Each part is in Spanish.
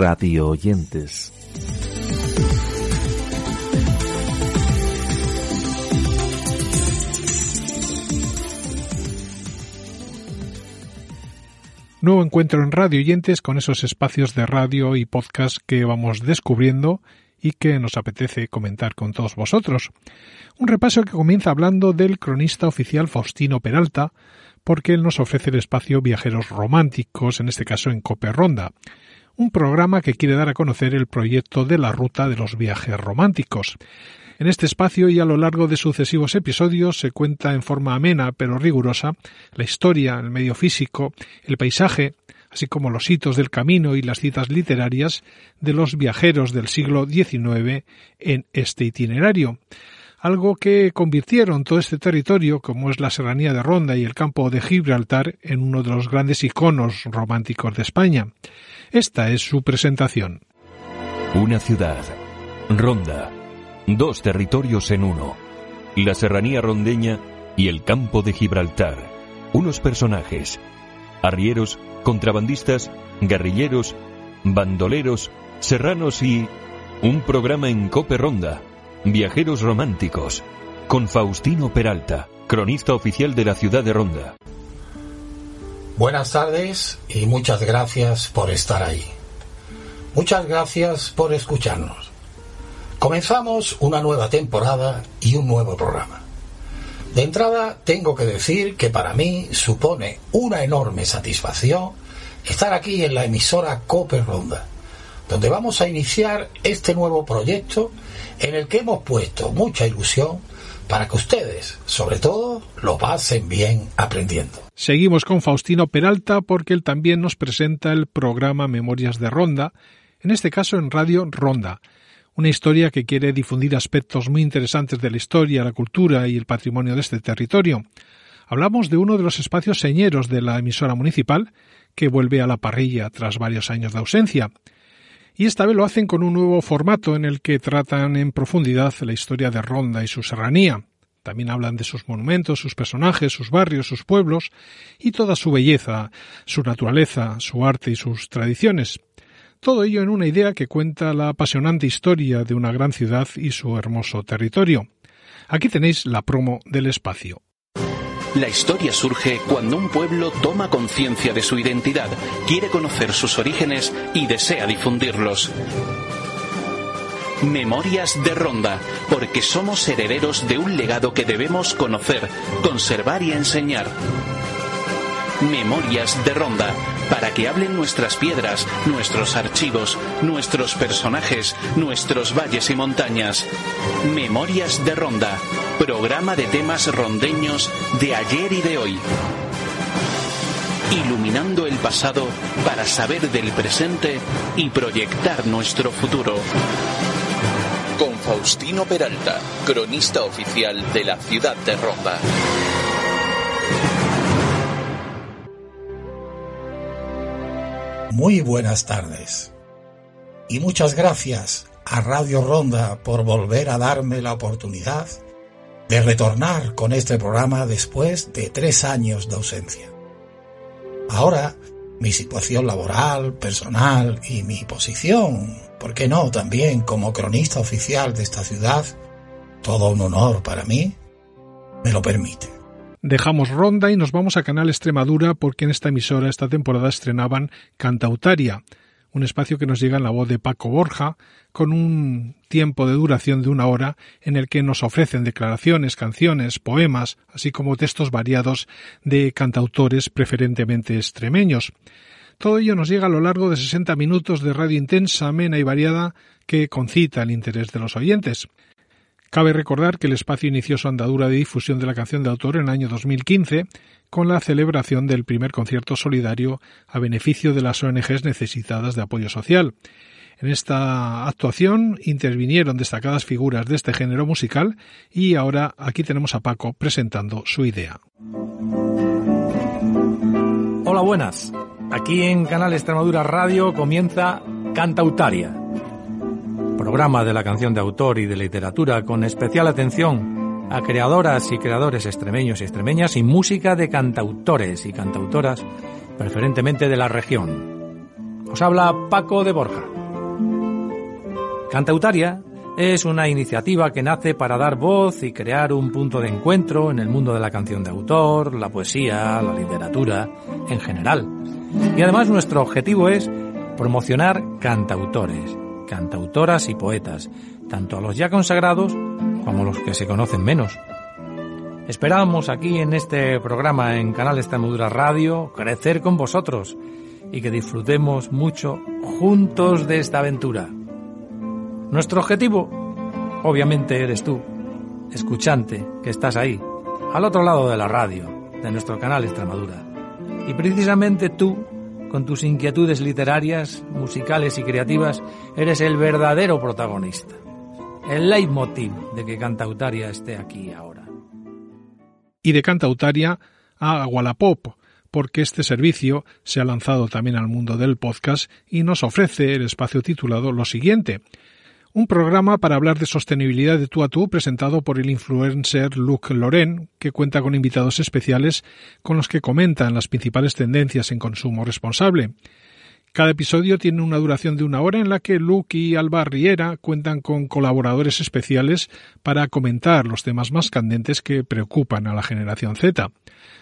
Radio oyentes. Nuevo encuentro en Radio Oyentes con esos espacios de radio y podcast que vamos descubriendo y que nos apetece comentar con todos vosotros. Un repaso que comienza hablando del cronista oficial Faustino Peralta, porque él nos ofrece el espacio Viajeros Románticos, en este caso en Cope Ronda, un programa que quiere dar a conocer el proyecto de la Ruta de los Viajes Románticos. En este espacio y a lo largo de sucesivos episodios se cuenta en forma amena pero rigurosa la historia, el medio físico, el paisaje, así como los hitos del camino y las citas literarias de los viajeros del siglo XIX en este itinerario algo que convirtieron todo este territorio, como es la serranía de Ronda y el campo de Gibraltar, en uno de los grandes iconos románticos de España. Esta es su presentación. Una ciudad, Ronda, dos territorios en uno, la serranía rondeña y el campo de Gibraltar, unos personajes, arrieros, contrabandistas, guerrilleros, bandoleros, serranos y un programa en Cope Ronda Viajeros Románticos, con Faustino Peralta, cronista oficial de la ciudad de Ronda. Buenas tardes y muchas gracias por estar ahí. Muchas gracias por escucharnos. Comenzamos una nueva temporada y un nuevo programa. De entrada, tengo que decir que para mí supone una enorme satisfacción estar aquí en la emisora Cope Ronda, donde vamos a iniciar este nuevo proyecto en el que hemos puesto mucha ilusión para que ustedes, sobre todo, lo pasen bien aprendiendo. Seguimos con Faustino Peralta porque él también nos presenta el programa Memorias de Ronda, en este caso en Radio Ronda, una historia que quiere difundir aspectos muy interesantes de la historia, la cultura y el patrimonio de este territorio. Hablamos de uno de los espacios señeros de la emisora municipal, que vuelve a la parrilla tras varios años de ausencia y esta vez lo hacen con un nuevo formato en el que tratan en profundidad la historia de Ronda y su serranía. También hablan de sus monumentos, sus personajes, sus barrios, sus pueblos y toda su belleza, su naturaleza, su arte y sus tradiciones. Todo ello en una idea que cuenta la apasionante historia de una gran ciudad y su hermoso territorio. Aquí tenéis la promo del espacio. La historia surge cuando un pueblo toma conciencia de su identidad, quiere conocer sus orígenes y desea difundirlos. Memorias de Ronda, porque somos herederos de un legado que debemos conocer, conservar y enseñar. Memorias de Ronda, para que hablen nuestras piedras, nuestros archivos, nuestros personajes, nuestros valles y montañas. Memorias de Ronda, programa de temas rondeños de ayer y de hoy. Iluminando el pasado para saber del presente y proyectar nuestro futuro. Con Faustino Peralta, cronista oficial de la ciudad de Ronda. Muy buenas tardes. Y muchas gracias a Radio Ronda por volver a darme la oportunidad de retornar con este programa después de tres años de ausencia. Ahora, mi situación laboral, personal y mi posición, ¿por qué no? También como cronista oficial de esta ciudad, todo un honor para mí, me lo permite. Dejamos Ronda y nos vamos a Canal Extremadura porque en esta emisora esta temporada estrenaban Cantautaria, un espacio que nos llega en la voz de Paco Borja, con un tiempo de duración de una hora en el que nos ofrecen declaraciones, canciones, poemas, así como textos variados de cantautores preferentemente extremeños. Todo ello nos llega a lo largo de 60 minutos de radio intensa, amena y variada que concita el interés de los oyentes. Cabe recordar que el espacio inició su andadura de difusión de la canción de autor en el año 2015 con la celebración del primer concierto solidario a beneficio de las ONGs necesitadas de apoyo social. En esta actuación intervinieron destacadas figuras de este género musical y ahora aquí tenemos a Paco presentando su idea. Hola, buenas. Aquí en Canal Extremadura Radio comienza Cantautaria, programa de la canción de autor y de literatura con especial atención a creadoras y creadores extremeños y extremeñas y música de cantautores y cantautoras, preferentemente de la región. Os habla Paco de Borja. Cantautaria es una iniciativa que nace para dar voz y crear un punto de encuentro en el mundo de la canción de autor, la poesía, la literatura, en general. Y además nuestro objetivo es promocionar cantautores, cantautoras y poetas, tanto a los ya consagrados como a los que se conocen menos. Esperamos aquí en este programa en Canal Extremadura Radio crecer con vosotros y que disfrutemos mucho juntos de esta aventura. Nuestro objetivo, obviamente, eres tú, escuchante, que estás ahí, al otro lado de la radio, de nuestro canal Extremadura. Y precisamente tú, con tus inquietudes literarias, musicales y creativas, eres el verdadero protagonista, el leitmotiv de que Cantautaria esté aquí ahora. Y de Cantautaria a Wallapop, porque este servicio se ha lanzado también al mundo del podcast y nos ofrece el espacio titulado Lo siguiente, un programa para hablar de sostenibilidad de tú a tú presentado por el influencer Luc Loren, que cuenta con invitados especiales con los que comentan las principales tendencias en consumo responsable. Cada episodio tiene una duración de una hora en la que Luke y Alba Riera cuentan con colaboradores especiales para comentar los temas más candentes que preocupan a la generación Z.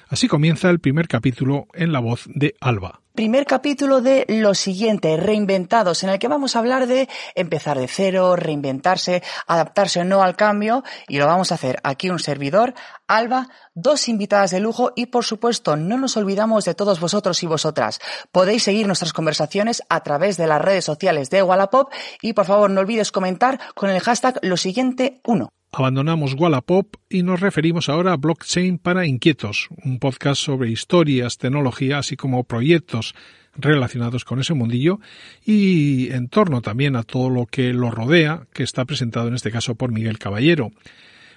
Así comienza el primer capítulo en la voz de Alba primer capítulo de Lo siguiente, Reinventados, en el que vamos a hablar de empezar de cero, reinventarse, adaptarse o no al cambio, y lo vamos a hacer aquí un servidor, Alba, dos invitadas de lujo y por supuesto no nos olvidamos de todos vosotros y vosotras. Podéis seguir nuestras conversaciones a través de las redes sociales de Wallapop y por favor no olvides comentar con el hashtag Lo siguiente 1. Abandonamos Wallapop y nos referimos ahora a Blockchain para Inquietos, un podcast sobre historias, tecnología, así como proyectos relacionados con ese mundillo y en torno también a todo lo que lo rodea, que está presentado en este caso por Miguel Caballero.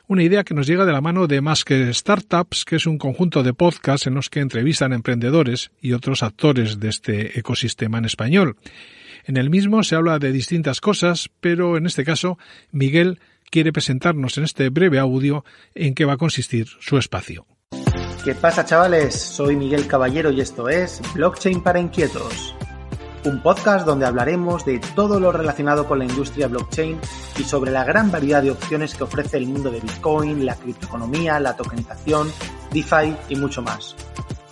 Una idea que nos llega de la mano de Más que Startups, que es un conjunto de podcasts en los que entrevistan emprendedores y otros actores de este ecosistema en español. En el mismo se habla de distintas cosas, pero en este caso Miguel quiere presentarnos en este breve audio en qué va a consistir su espacio. ¿Qué pasa chavales? Soy Miguel Caballero y esto es Blockchain para Inquietos, un podcast donde hablaremos de todo lo relacionado con la industria blockchain y sobre la gran variedad de opciones que ofrece el mundo de Bitcoin, la criptoeconomía, la tokenización, DeFi y mucho más.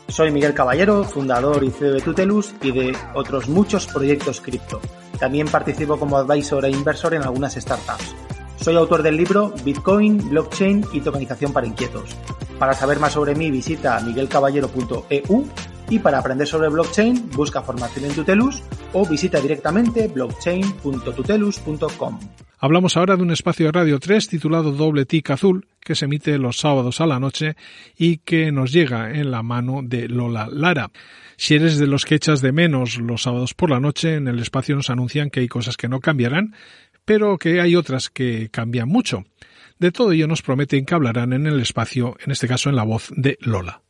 Soy Miguel Caballero, fundador y CEO de Tutelus y de otros muchos proyectos cripto. También participo como advisor e inversor en algunas startups. Soy autor del libro Bitcoin, Blockchain y Tokenización para Inquietos. Para saber más sobre mí visita miguelcaballero.eu y para aprender sobre blockchain busca formación en Tutelus o visita directamente blockchain.tutelus.com. Hablamos ahora de un espacio de Radio 3 titulado Doble Tic Azul que se emite los sábados a la noche y que nos llega en la mano de Lola Lara. Si eres de los que echas de menos los sábados por la noche, en el espacio nos anuncian que hay cosas que no cambiarán, pero que hay otras que cambian mucho. De todo ello nos prometen que hablarán en el espacio, en este caso en la voz de Lola.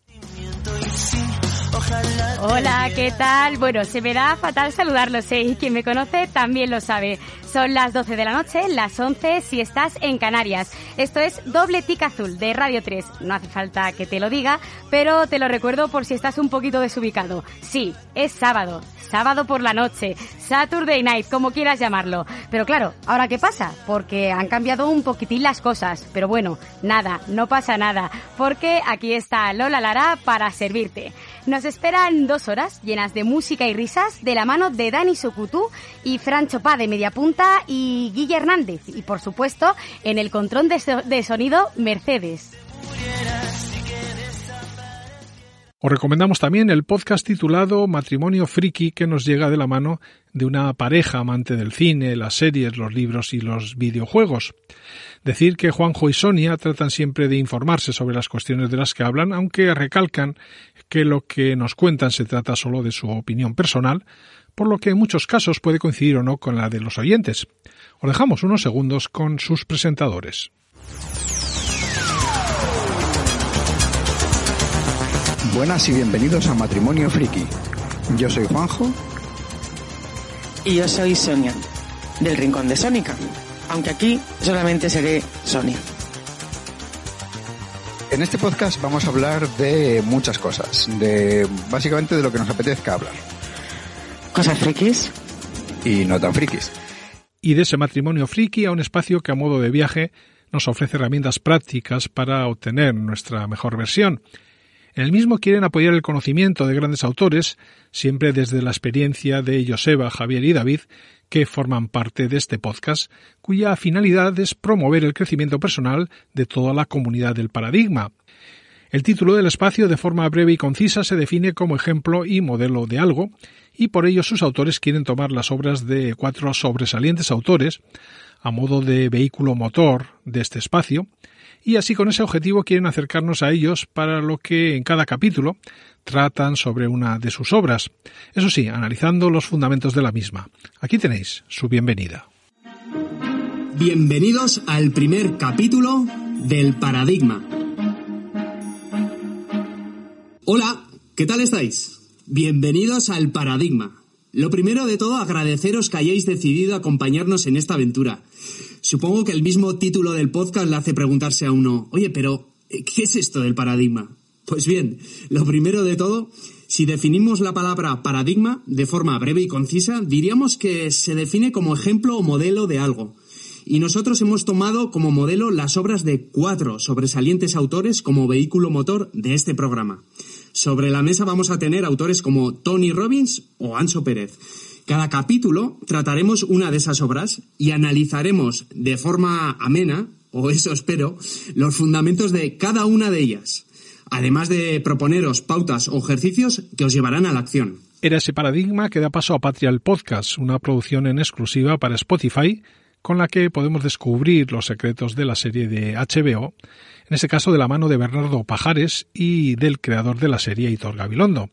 Hola, ¿qué tal? Bueno, se me da fatal saludarlos, ¿eh? Y quien me conoce también lo sabe. Son las 12 de la noche, las 11 si estás en Canarias. Esto es Doble Tic Azul de Radio 3. No hace falta que te lo diga, pero te lo recuerdo por si estás un poquito desubicado. Sí, es sábado sábado por la noche, Saturday Night, como quieras llamarlo. Pero claro, ¿ahora qué pasa? Porque han cambiado un poquitín las cosas. Pero bueno, nada, no pasa nada, porque aquí está Lola Lara para servirte. Nos esperan dos horas llenas de música y risas de la mano de Dani Sukutu y Francho Pá de Mediapunta y Guille Hernández. Y por supuesto, en el control de, sonido, Mercedes. Os recomendamos también el podcast titulado Matrimonio Friki que nos llega de la mano de una pareja amante del cine, las series, los libros y los videojuegos. Decir que Juanjo y Sonia tratan siempre de informarse sobre las cuestiones de las que hablan, aunque recalcan que lo que nos cuentan se trata solo de su opinión personal, por lo que en muchos casos puede coincidir o no con la de los oyentes. Os dejamos unos segundos con sus presentadores. Buenas y bienvenidos a Matrimonio Friki. Yo soy Juanjo. Y yo soy Sonia, del Rincón de Sónica. Aunque aquí solamente seré Sonia. En este podcast vamos a hablar de muchas cosas, de básicamente de lo que nos apetezca hablar. ¿Cosas frikis? Y no tan frikis. Y de ese matrimonio friki a un espacio que a modo de viaje nos ofrece herramientas prácticas para obtener nuestra mejor versión en el mismo quieren apoyar el conocimiento de grandes autores, siempre desde la experiencia de Joseba, Javier y David, que forman parte de este podcast, cuya finalidad es promover el crecimiento personal de toda la comunidad del paradigma. El título del espacio, de forma breve y concisa, se define como ejemplo y modelo de algo, y por ello sus autores quieren tomar las obras de cuatro sobresalientes autores, a modo de vehículo motor de este espacio, y así con ese objetivo quieren acercarnos a ellos para lo que en cada capítulo tratan sobre una de sus obras, eso sí, analizando los fundamentos de la misma. Aquí tenéis su bienvenida. Bienvenidos al primer capítulo del Paradigma. Hola, ¿qué tal estáis? Bienvenidos al Paradigma. Lo primero de todo, agradeceros que hayáis decidido acompañarnos en esta aventura. Supongo que el mismo título del podcast le hace preguntarse a uno, oye, pero ¿qué es esto del paradigma? Pues bien, lo primero de todo, si definimos la palabra paradigma de forma breve y concisa, diríamos que se define como ejemplo o modelo de algo. Y nosotros hemos tomado como modelo las obras de cuatro sobresalientes autores como vehículo motor de este programa. Sobre la mesa vamos a tener autores como Tony Robbins o Anso Pérez. Cada capítulo trataremos una de esas obras y analizaremos de forma amena, o eso espero, los fundamentos de cada una de ellas, además de proponeros pautas o ejercicios que os llevarán a la acción. Era ese paradigma que da paso a Patria el Podcast, una producción en exclusiva para Spotify, con la que podemos descubrir los secretos de la serie de HBO, en ese caso de la mano de Bernardo Pajares y del creador de la serie Hitor Gabilondo.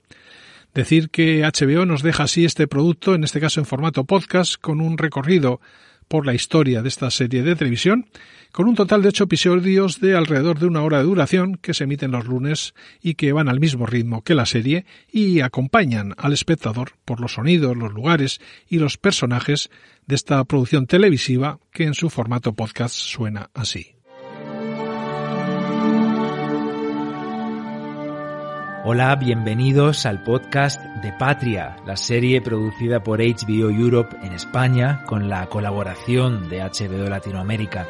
Decir que HBO nos deja así este producto, en este caso en formato podcast, con un recorrido por la historia de esta serie de televisión, con un total de ocho episodios de alrededor de una hora de duración que se emiten los lunes y que van al mismo ritmo que la serie y acompañan al espectador por los sonidos, los lugares y los personajes de esta producción televisiva que en su formato podcast suena así. Hola, bienvenidos al podcast de Patria, la serie producida por HBO Europe en España con la colaboración de HBO Latinoamérica.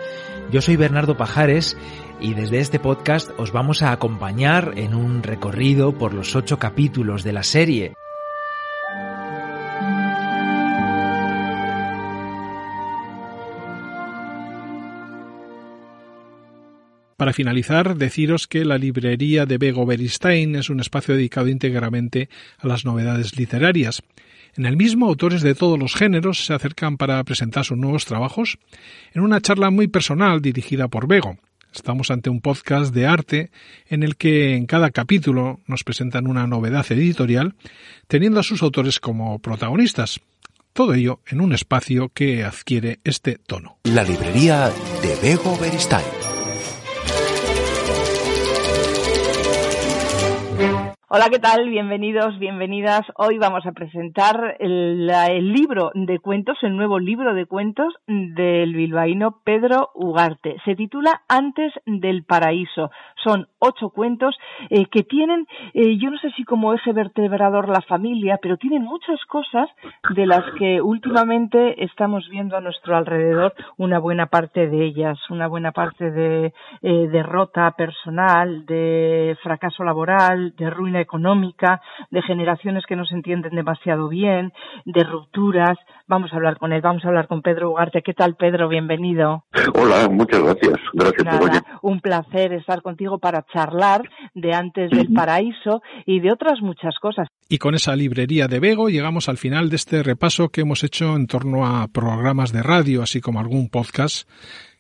Yo soy Bernardo Pajares y desde este podcast os vamos a acompañar en un recorrido por los ocho capítulos de la serie. Para finalizar, deciros que la librería de Bego Beristain es un espacio dedicado íntegramente a las novedades literarias. En el mismo, autores de todos los géneros se acercan para presentar sus nuevos trabajos en una charla muy personal dirigida por Bego. Estamos ante un podcast de arte en el que en cada capítulo nos presentan una novedad editorial, teniendo a sus autores como protagonistas. Todo ello en un espacio que adquiere este tono. La librería de Bego Beristain. Hola, ¿qué tal? Bienvenidos, bienvenidas. Hoy vamos a presentar el, libro de cuentos, el nuevo libro de cuentos del bilbaíno Pedro Ugarte. Se titula Antes del Paraíso. Son ocho cuentos eh, que tienen, eh, yo no sé si como eje vertebrador la familia, pero tienen muchas cosas de las que últimamente estamos viendo a nuestro alrededor una buena parte de ellas, una buena parte de eh, derrota personal, de fracaso laboral, de ruina económica, de generaciones que no se entienden demasiado bien, de rupturas. Vamos a hablar con él, vamos a hablar con Pedro Ugarte. ¿Qué tal, Pedro? Bienvenido. Hola, muchas gracias. Gracias Nada, Un placer estar contigo para charlar de antes del paraíso y de otras muchas cosas. Y con esa librería de Bego llegamos al final de este repaso que hemos hecho en torno a programas de radio, así como algún podcast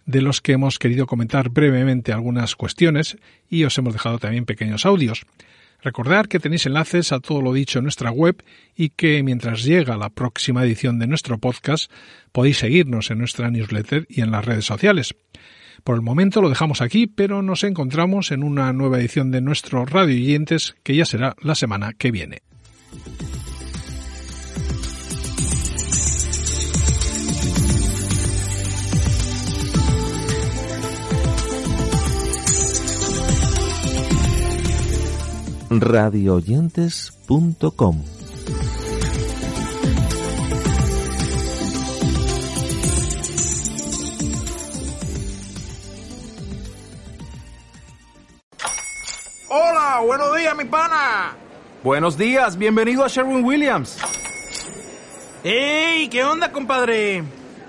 de los que hemos querido comentar brevemente algunas cuestiones y os hemos dejado también pequeños audios. Recordad que tenéis enlaces a todo lo dicho en nuestra web y que mientras llega la próxima edición de nuestro podcast podéis seguirnos en nuestra newsletter y en las redes sociales. Por el momento lo dejamos aquí, pero nos encontramos en una nueva edición de nuestro Radio Oyentes que ya será la semana que viene. radioyentes.com. Hola, buenos días, mi pana. Buenos días, bienvenido a Sherwin Williams. ¡Ey! ¿Qué onda, compadre?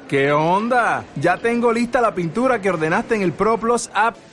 ¿Qué onda? Ya tengo lista la pintura que ordenaste en el ProPlus app.